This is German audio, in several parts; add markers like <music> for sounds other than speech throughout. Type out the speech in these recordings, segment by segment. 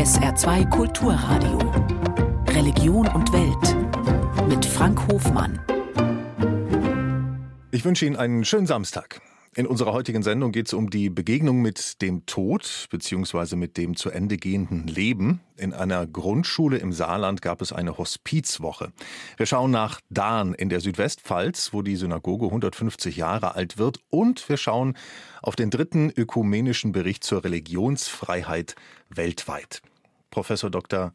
SR2 Kulturradio. Religion und Welt. Mit Frank Hofmann. Ich wünsche Ihnen einen schönen Samstag. In unserer heutigen Sendung geht es um die Begegnung mit dem Tod bzw. mit dem zu Ende gehenden Leben. In einer Grundschule im Saarland gab es eine Hospizwoche. Wir schauen nach Dahn in der Südwestpfalz, wo die Synagoge 150 Jahre alt wird. Und wir schauen auf den dritten ökumenischen Bericht zur Religionsfreiheit weltweit. Professor Dr.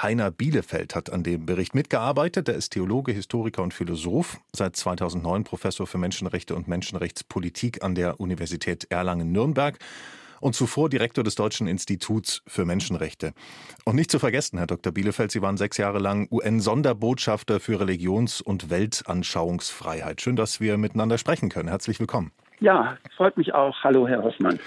Heiner Bielefeld hat an dem Bericht mitgearbeitet. Er ist Theologe, Historiker und Philosoph, seit 2009 Professor für Menschenrechte und Menschenrechtspolitik an der Universität Erlangen-Nürnberg und zuvor Direktor des Deutschen Instituts für Menschenrechte. Und nicht zu vergessen, Herr Dr. Bielefeld, Sie waren sechs Jahre lang UN-Sonderbotschafter für Religions- und Weltanschauungsfreiheit. Schön, dass wir miteinander sprechen können. Herzlich willkommen. Ja, freut mich auch. Hallo, Herr Hoffmann.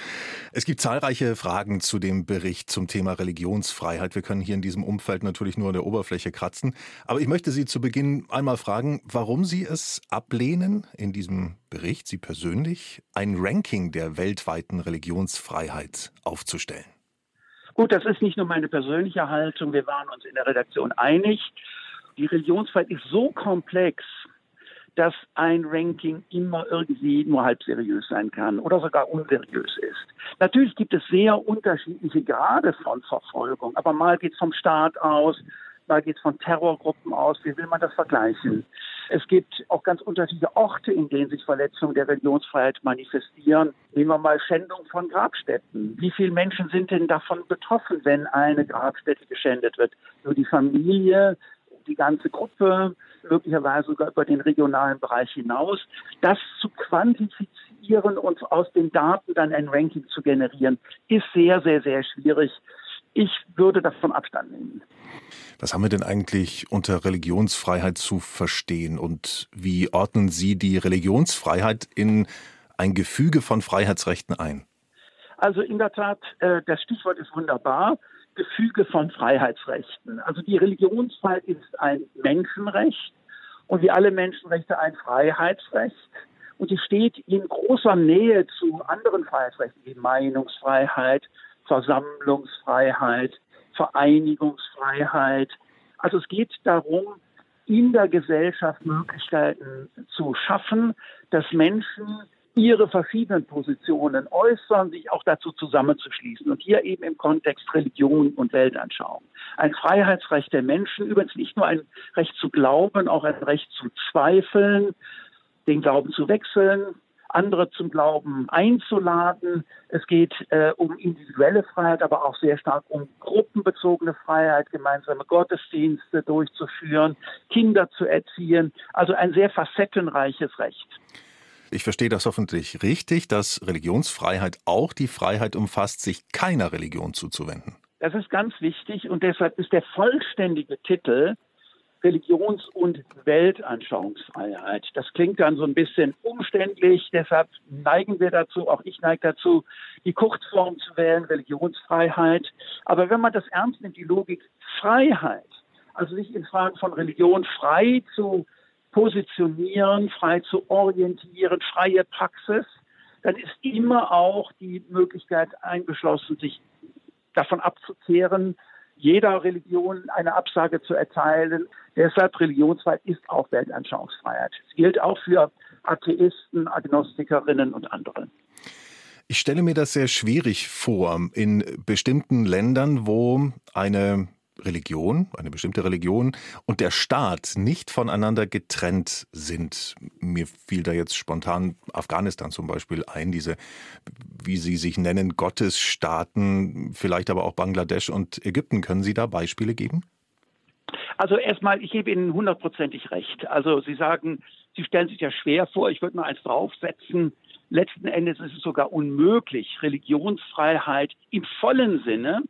Es gibt zahlreiche Fragen zu dem Bericht zum Thema Religionsfreiheit. Wir können hier in diesem Umfeld natürlich nur an der Oberfläche kratzen. Aber ich möchte Sie zu Beginn einmal fragen, warum Sie es ablehnen, in diesem Bericht, Sie persönlich, ein Ranking der weltweiten Religionsfreiheit aufzustellen. Gut, das ist nicht nur meine persönliche Haltung. Wir waren uns in der Redaktion einig. Die Religionsfreiheit ist so komplex, dass ein Ranking immer irgendwie nur halb seriös sein kann oder sogar unseriös ist. Natürlich gibt es sehr unterschiedliche Grade von Verfolgung, aber mal geht es vom Staat aus, mal geht es von Terrorgruppen aus. Wie will man das vergleichen? Es gibt auch ganz unterschiedliche Orte, in denen sich Verletzungen der Religionsfreiheit manifestieren. Nehmen wir mal Schändung von Grabstätten. Wie viele Menschen sind denn davon betroffen, wenn eine Grabstätte geschändet wird? Nur die Familie, die ganze Gruppe, möglicherweise sogar über den regionalen Bereich hinaus. Das zu quantifizieren und aus den Daten dann ein Ranking zu generieren, ist sehr, sehr, sehr schwierig. Ich würde davon Abstand nehmen. Was haben wir denn eigentlich unter Religionsfreiheit zu verstehen und wie ordnen Sie die Religionsfreiheit in ein Gefüge von Freiheitsrechten ein? Also in der Tat, äh, das Stichwort ist wunderbar. Gefüge von Freiheitsrechten. Also die Religionsfreiheit ist ein Menschenrecht und wie alle Menschenrechte ein Freiheitsrecht. Und sie steht in großer Nähe zu anderen Freiheitsrechten wie Meinungsfreiheit, Versammlungsfreiheit, Vereinigungsfreiheit. Also es geht darum, in der Gesellschaft Möglichkeiten zu schaffen, dass Menschen ihre verschiedenen Positionen äußern, sich auch dazu zusammenzuschließen. Und hier eben im Kontext Religion und Weltanschauung. Ein Freiheitsrecht der Menschen, übrigens nicht nur ein Recht zu glauben, auch ein Recht zu zweifeln, den Glauben zu wechseln, andere zum Glauben einzuladen. Es geht äh, um individuelle Freiheit, aber auch sehr stark um gruppenbezogene Freiheit, gemeinsame Gottesdienste durchzuführen, Kinder zu erziehen. Also ein sehr facettenreiches Recht. Ich verstehe das hoffentlich richtig, dass Religionsfreiheit auch die Freiheit umfasst, sich keiner Religion zuzuwenden. Das ist ganz wichtig und deshalb ist der vollständige Titel Religions- und Weltanschauungsfreiheit. Das klingt dann so ein bisschen umständlich, deshalb neigen wir dazu, auch ich neige dazu, die Kurzform zu wählen, Religionsfreiheit. Aber wenn man das ernst nimmt, die Logik Freiheit, also sich in Fragen von Religion frei zu positionieren, frei zu orientieren, freie Praxis, dann ist immer auch die Möglichkeit eingeschlossen, sich davon abzukehren, jeder Religion eine Absage zu erteilen. Deshalb Religionsfreiheit ist auch Weltanschauungsfreiheit. Es gilt auch für Atheisten, Agnostikerinnen und andere. Ich stelle mir das sehr schwierig vor, in bestimmten Ländern, wo eine Religion, eine bestimmte Religion und der Staat nicht voneinander getrennt sind. Mir fiel da jetzt spontan Afghanistan zum Beispiel ein, diese, wie Sie sich nennen, Gottesstaaten, vielleicht aber auch Bangladesch und Ägypten. Können Sie da Beispiele geben? Also erstmal, ich gebe Ihnen hundertprozentig recht. Also Sie sagen, Sie stellen sich ja schwer vor, ich würde mal eins draufsetzen. Letzten Endes ist es sogar unmöglich, Religionsfreiheit im vollen Sinne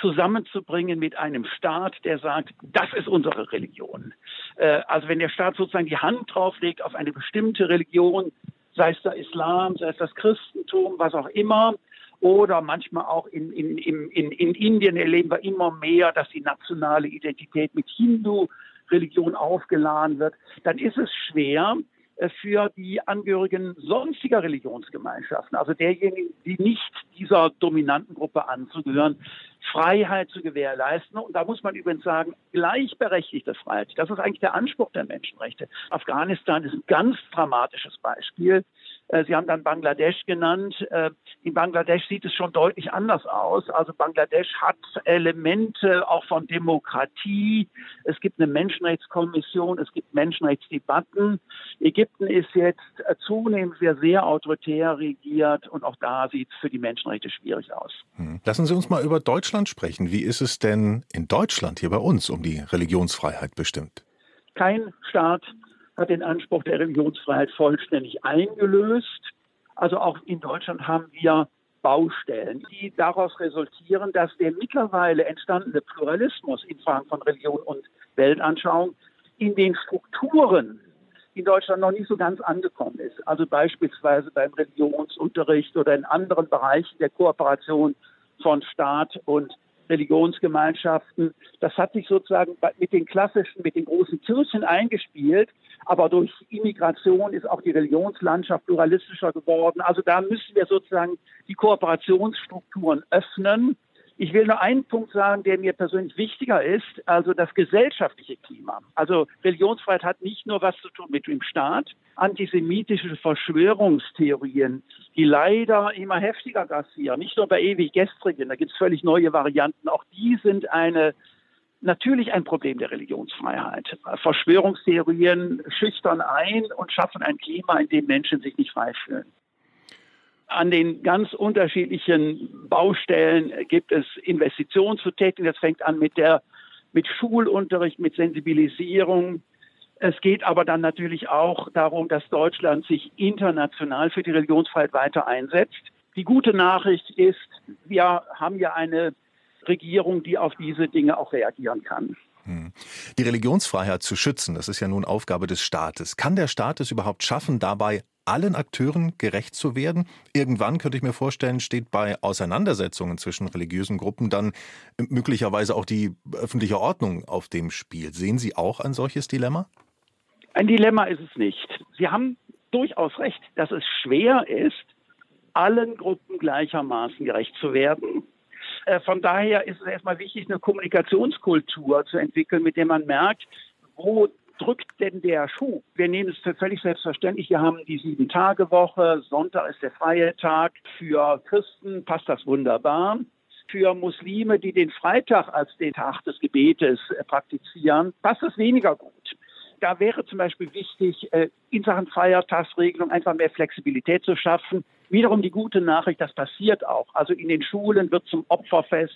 zusammenzubringen mit einem Staat, der sagt, das ist unsere Religion. Äh, also wenn der Staat sozusagen die Hand drauflegt auf eine bestimmte Religion, sei es der Islam, sei es das Christentum, was auch immer, oder manchmal auch in, in, in, in Indien erleben wir immer mehr, dass die nationale Identität mit Hindu-Religion aufgeladen wird, dann ist es schwer, für die Angehörigen sonstiger Religionsgemeinschaften, also derjenigen, die nicht dieser dominanten Gruppe anzugehören, Freiheit zu gewährleisten. Und da muss man übrigens sagen, gleichberechtigte Freiheit. Das ist eigentlich der Anspruch der Menschenrechte. Afghanistan ist ein ganz dramatisches Beispiel. Äh, Sie haben dann Bangladesch genannt. Äh, in Bangladesch sieht es schon deutlich anders aus. Also Bangladesch hat Elemente auch von Demokratie. Es gibt eine Menschenrechtskommission, es gibt Menschenrechtsdebatten. Ägypten ist jetzt äh, zunehmend sehr, sehr autoritär regiert und auch da sieht es für die Menschenrechte schwierig aus. Hm. Lassen Sie uns mal über Deutschland sprechen. Wie ist es denn in Deutschland hier bei uns um die Religionsfreiheit bestimmt? Kein Staat hat den Anspruch der Religionsfreiheit vollständig eingelöst. Also auch in Deutschland haben wir Baustellen, die daraus resultieren, dass der mittlerweile entstandene Pluralismus in Fragen von Religion und Weltanschauung in den Strukturen in Deutschland noch nicht so ganz angekommen ist. Also beispielsweise beim Religionsunterricht oder in anderen Bereichen der Kooperation von Staat und Religionsgemeinschaften. Das hat sich sozusagen mit den klassischen, mit den großen Kirchen eingespielt. Aber durch Immigration ist auch die Religionslandschaft pluralistischer geworden. Also da müssen wir sozusagen die Kooperationsstrukturen öffnen. Ich will nur einen Punkt sagen, der mir persönlich wichtiger ist, also das gesellschaftliche Klima. Also Religionsfreiheit hat nicht nur was zu tun mit dem Staat. Antisemitische Verschwörungstheorien, die leider immer heftiger grassieren, nicht nur bei ewig Gestrigen, da gibt es völlig neue Varianten, auch die sind eine natürlich ein Problem der Religionsfreiheit. Verschwörungstheorien schüchtern ein und schaffen ein Klima, in dem Menschen sich nicht frei fühlen. An den ganz unterschiedlichen Baustellen gibt es Investitionen zu tätigen. Das fängt an mit der, mit Schulunterricht, mit Sensibilisierung. Es geht aber dann natürlich auch darum, dass Deutschland sich international für die Religionsfreiheit weiter einsetzt. Die gute Nachricht ist, wir haben ja eine Regierung, die auf diese Dinge auch reagieren kann. Hm. Die Religionsfreiheit zu schützen, das ist ja nun Aufgabe des Staates. Kann der Staat es überhaupt schaffen, dabei allen Akteuren gerecht zu werden? Irgendwann könnte ich mir vorstellen, steht bei Auseinandersetzungen zwischen religiösen Gruppen dann möglicherweise auch die öffentliche Ordnung auf dem Spiel. Sehen Sie auch ein solches Dilemma? Ein Dilemma ist es nicht. Sie haben durchaus recht, dass es schwer ist, allen Gruppen gleichermaßen gerecht zu werden. Äh, von daher ist es erstmal wichtig, eine Kommunikationskultur zu entwickeln, mit der man merkt, wo drückt denn der Schuh? Wir nehmen es für völlig selbstverständlich. Wir haben die Sieben-Tage-Woche. Sonntag ist der freie Tag. Für Christen passt das wunderbar. Für Muslime, die den Freitag als den Tag des Gebetes äh, praktizieren, passt es weniger gut. Da wäre zum Beispiel wichtig, äh, in Sachen Feiertagsregelung einfach mehr Flexibilität zu schaffen. Wiederum die gute Nachricht, das passiert auch. Also in den Schulen wird zum Opferfest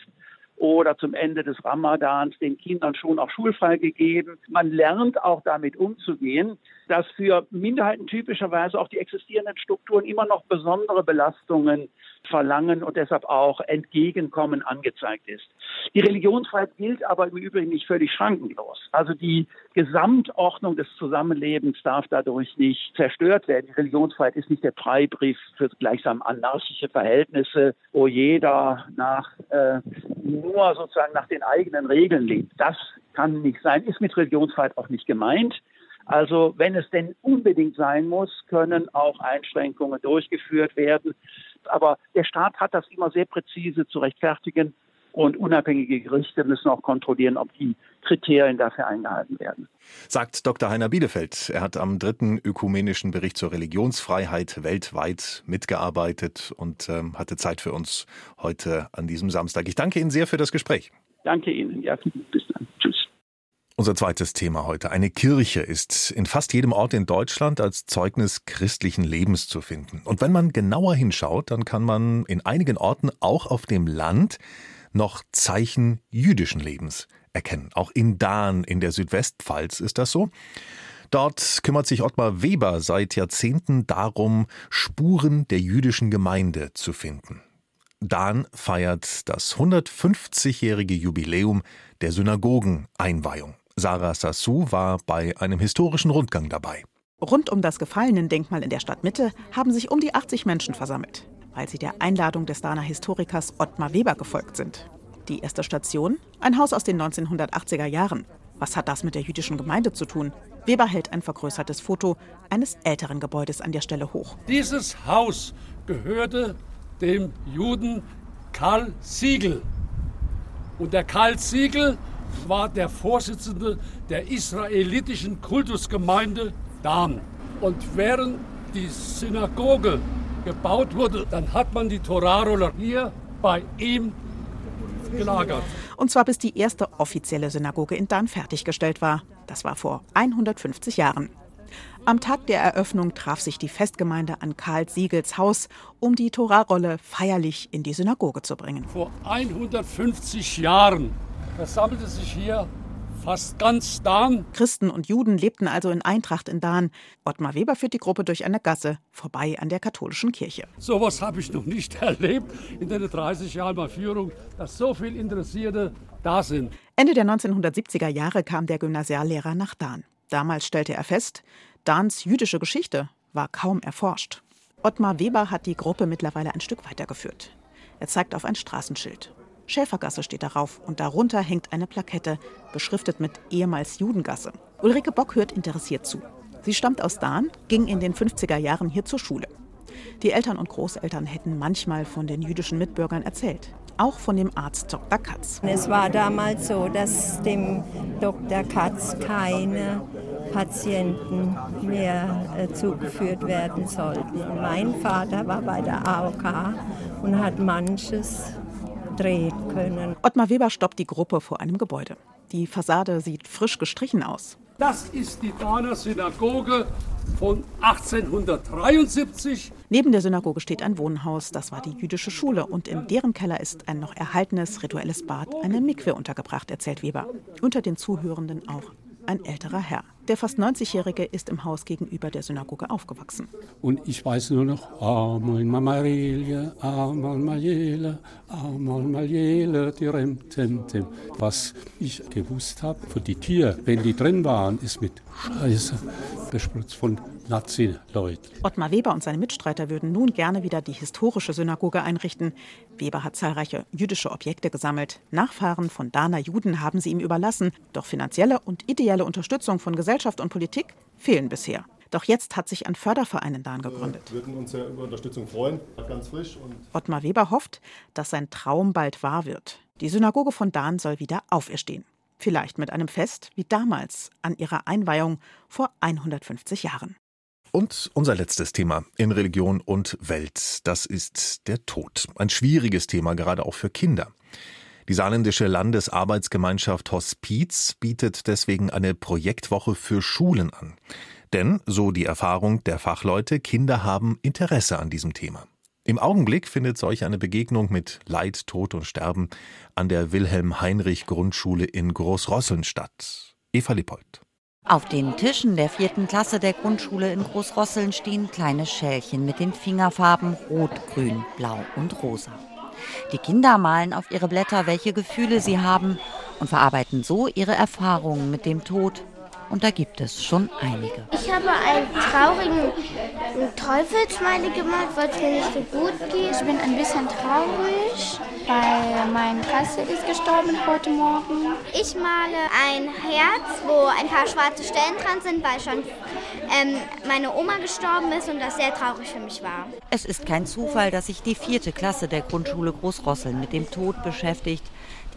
oder zum Ende des Ramadans den Kindern schon auch schulfrei gegeben. Man lernt auch damit umzugehen, dass für Minderheiten typischerweise auch die existierenden Strukturen immer noch besondere Belastungen verlangen und deshalb auch Entgegenkommen angezeigt ist. Die Religionsfreiheit gilt aber im Übrigen nicht völlig schrankenlos. Also die Gesamtordnung des Zusammenlebens darf dadurch nicht zerstört werden. Die Religionsfreiheit ist nicht der Freibrief für gleichsam anarchische Verhältnisse, wo jeder nach äh, nur sozusagen nach den eigenen Regeln lebt. Das kann nicht sein, ist mit Religionsfreiheit auch nicht gemeint. Also wenn es denn unbedingt sein muss, können auch Einschränkungen durchgeführt werden. Aber der Staat hat das immer sehr präzise zu rechtfertigen und unabhängige Gerichte müssen auch kontrollieren, ob die Kriterien dafür eingehalten werden. Sagt Dr. Heiner Bielefeld. Er hat am dritten ökumenischen Bericht zur Religionsfreiheit weltweit mitgearbeitet und ähm, hatte Zeit für uns heute an diesem Samstag. Ich danke Ihnen sehr für das Gespräch. Danke Ihnen. Ja, bis dann. Unser zweites Thema heute. Eine Kirche ist in fast jedem Ort in Deutschland als Zeugnis christlichen Lebens zu finden. Und wenn man genauer hinschaut, dann kann man in einigen Orten auch auf dem Land noch Zeichen jüdischen Lebens erkennen. Auch in Dahn in der Südwestpfalz ist das so. Dort kümmert sich Ottmar Weber seit Jahrzehnten darum, Spuren der jüdischen Gemeinde zu finden. Dahn feiert das 150-jährige Jubiläum der Synagogeneinweihung. Sarah Sassou war bei einem historischen Rundgang dabei. Rund um das Gefallenen-Denkmal in der Stadtmitte haben sich um die 80 Menschen versammelt, weil sie der Einladung des Dahner Historikers Ottmar Weber gefolgt sind. Die erste Station? Ein Haus aus den 1980er Jahren. Was hat das mit der jüdischen Gemeinde zu tun? Weber hält ein vergrößertes Foto eines älteren Gebäudes an der Stelle hoch. Dieses Haus gehörte dem Juden Karl Siegel. Und der Karl Siegel war der Vorsitzende der israelitischen Kultusgemeinde Dan. Und während die Synagoge gebaut wurde, dann hat man die Torahroller hier bei ihm gelagert. Und zwar bis die erste offizielle Synagoge in Dan fertiggestellt war. Das war vor 150 Jahren. Am Tag der Eröffnung traf sich die Festgemeinde an Karl Siegels Haus, um die Torarolle feierlich in die Synagoge zu bringen. Vor 150 Jahren versammelte sich hier fast ganz Dahn. Christen und Juden lebten also in Eintracht in Dahn. Ottmar Weber führt die Gruppe durch eine Gasse, vorbei an der katholischen Kirche. Sowas habe ich noch nicht <laughs> erlebt in den 30 Jahren bei Führung, dass so viele Interessierte da sind. Ende der 1970er Jahre kam der Gymnasiallehrer nach Dahn. Damals stellte er fest, Dahns jüdische Geschichte war kaum erforscht. Ottmar Weber hat die Gruppe mittlerweile ein Stück weitergeführt. Er zeigt auf ein Straßenschild. Schäfergasse steht darauf und darunter hängt eine Plakette, beschriftet mit ehemals Judengasse. Ulrike Bock hört interessiert zu. Sie stammt aus Dahn, ging in den 50er Jahren hier zur Schule. Die Eltern und Großeltern hätten manchmal von den jüdischen Mitbürgern erzählt. Auch von dem Arzt Dr. Katz. Es war damals so, dass dem Dr. Katz keine Patienten mehr äh, zugeführt werden sollten. Mein Vater war bei der AOK und hat manches drehen können. Ottmar Weber stoppt die Gruppe vor einem Gebäude. Die Fassade sieht frisch gestrichen aus. Das ist die Dahner Synagoge von 1873. Neben der Synagoge steht ein Wohnhaus, das war die jüdische Schule. Und in deren Keller ist ein noch erhaltenes rituelles Bad, eine Mikwe untergebracht, erzählt Weber. Unter den Zuhörenden auch ein älterer Herr. Der fast 90-Jährige ist im Haus gegenüber der Synagoge aufgewachsen. Und ich weiß nur noch, Amon Mamarelia, Amon Majele, Amon Majele, Tirem, Tem, Tem. Was ich gewusst habe, für die Tiere, wenn die drin waren, ist mit Scheiße bespritzt von Nazi-Leuten. Ottmar Weber und seine Mitstreiter würden nun gerne wieder die historische Synagoge einrichten. Weber hat zahlreiche jüdische Objekte gesammelt. Nachfahren von Dahner Juden haben sie ihm überlassen. Doch finanzielle und ideelle Unterstützung von Gesellschaft und Politik fehlen bisher. Doch jetzt hat sich ein Förderverein in Dahn gegründet. Wir würden uns ja über Unterstützung freuen, ganz frisch. Ottmar Weber hofft, dass sein Traum bald wahr wird. Die Synagoge von Dahn soll wieder auferstehen. Vielleicht mit einem Fest wie damals an ihrer Einweihung vor 150 Jahren. Und unser letztes Thema in Religion und Welt, das ist der Tod. Ein schwieriges Thema, gerade auch für Kinder. Die saarländische Landesarbeitsgemeinschaft Hospiz bietet deswegen eine Projektwoche für Schulen an. Denn, so die Erfahrung der Fachleute, Kinder haben Interesse an diesem Thema. Im Augenblick findet solch eine Begegnung mit Leid, Tod und Sterben an der Wilhelm-Heinrich-Grundschule in Großrosseln statt. Eva Lippold. Auf den Tischen der vierten Klasse der Grundschule in Großrosseln stehen kleine Schälchen mit den Fingerfarben Rot, Grün, Blau und Rosa. Die Kinder malen auf ihre Blätter, welche Gefühle sie haben und verarbeiten so ihre Erfahrungen mit dem Tod, und da gibt es schon einige. Ich habe einen traurigen Teufelsmiley gemacht, weil es mir nicht so gut geht. Ich bin ein bisschen traurig, weil mein Kasse ist gestorben heute Morgen. Ich male ein Herz, wo ein paar schwarze Stellen dran sind, weil schon ähm, meine Oma gestorben ist und das sehr traurig für mich war. Es ist kein Zufall, dass sich die vierte Klasse der Grundschule Großrosseln mit dem Tod beschäftigt.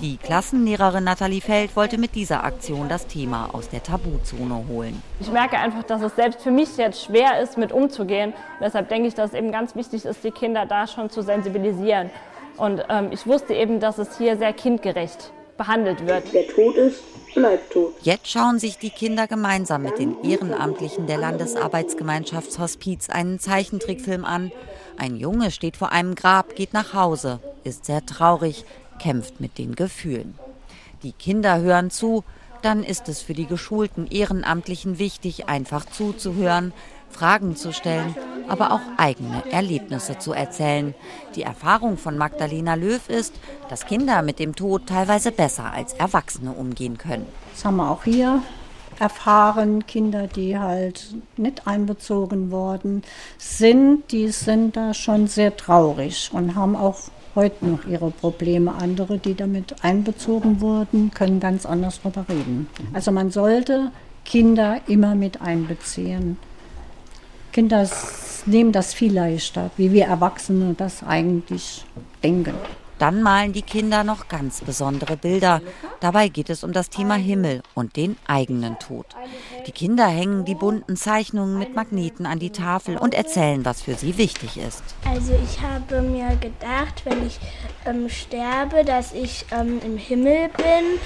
Die Klassenlehrerin Nathalie Feld wollte mit dieser Aktion das Thema aus der Tabuzone holen. Ich merke einfach, dass es selbst für mich jetzt schwer ist, mit umzugehen. Und deshalb denke ich, dass es eben ganz wichtig ist, die Kinder da schon zu sensibilisieren. Und ähm, ich wusste eben, dass es hier sehr kindgerecht behandelt wird. Wer tot ist, bleibt tot. Jetzt schauen sich die Kinder gemeinsam mit den Ehrenamtlichen der Landesarbeitsgemeinschaft Hospiz einen Zeichentrickfilm an. Ein Junge steht vor einem Grab, geht nach Hause, ist sehr traurig, kämpft mit den Gefühlen. Die Kinder hören zu, dann ist es für die geschulten Ehrenamtlichen wichtig, einfach zuzuhören, Fragen zu stellen, aber auch eigene Erlebnisse zu erzählen. Die Erfahrung von Magdalena Löw ist, dass Kinder mit dem Tod teilweise besser als Erwachsene umgehen können. Das haben wir auch hier erfahren, Kinder, die halt nicht einbezogen worden sind, die sind da schon sehr traurig und haben auch heute noch ihre Probleme. Andere, die damit einbezogen wurden, können ganz anders darüber reden. Also man sollte Kinder immer mit einbeziehen. Kinder nehmen das viel leichter, wie wir Erwachsene das eigentlich denken. Dann malen die Kinder noch ganz besondere Bilder. Dabei geht es um das Thema Himmel und den eigenen Tod. Die Kinder hängen die bunten Zeichnungen mit Magneten an die Tafel und erzählen, was für sie wichtig ist. Also ich habe mir gedacht, wenn ich ähm, sterbe, dass ich ähm, im Himmel bin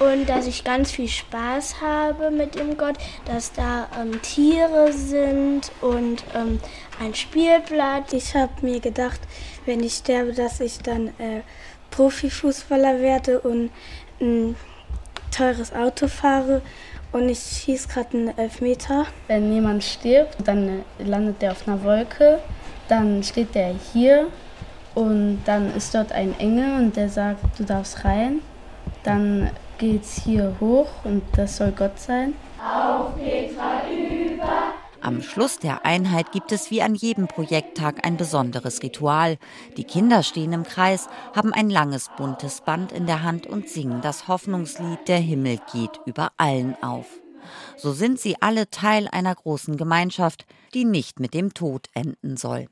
und dass ich ganz viel Spaß habe mit dem Gott, dass da ähm, Tiere sind und ähm, ein Spielblatt. Ich habe mir gedacht, wenn ich sterbe, dass ich dann äh, Profifußballer werde und ein teures Auto fahre und ich schieße gerade einen Elfmeter. Wenn jemand stirbt, dann landet er auf einer Wolke, dann steht der hier und dann ist dort ein Engel und der sagt, du darfst rein. Dann geht's hier hoch und das soll Gott sein. Auf Petra über. Am Schluss der Einheit gibt es wie an jedem Projekttag ein besonderes Ritual. Die Kinder stehen im Kreis, haben ein langes buntes Band in der Hand und singen das Hoffnungslied Der Himmel geht über allen auf. So sind sie alle Teil einer großen Gemeinschaft, die nicht mit dem Tod enden soll.